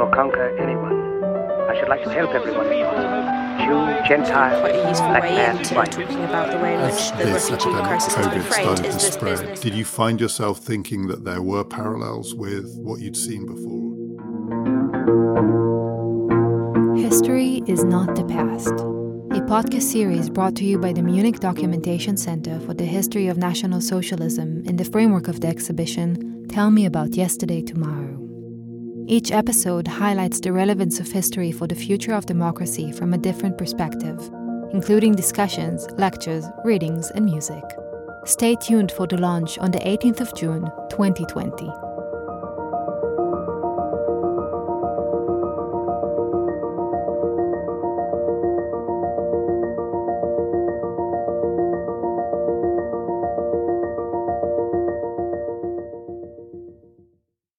or conquer anyone. I should like to help everyone. Jew, Gentile, quite a useful black way man, into white. talking about the way in which the this refugee crisis has been COVID framed started is to this spread, business. did you find yourself thinking that there were parallels with what you'd seen before? History is not the past. A podcast series brought to you by the Munich Documentation Center for the History of National Socialism in the framework of the exhibition Tell Me About Yesterday Tomorrow. Each episode highlights the relevance of history for the future of democracy from a different perspective, including discussions, lectures, readings, and music. Stay tuned for the launch on the 18th of June, 2020.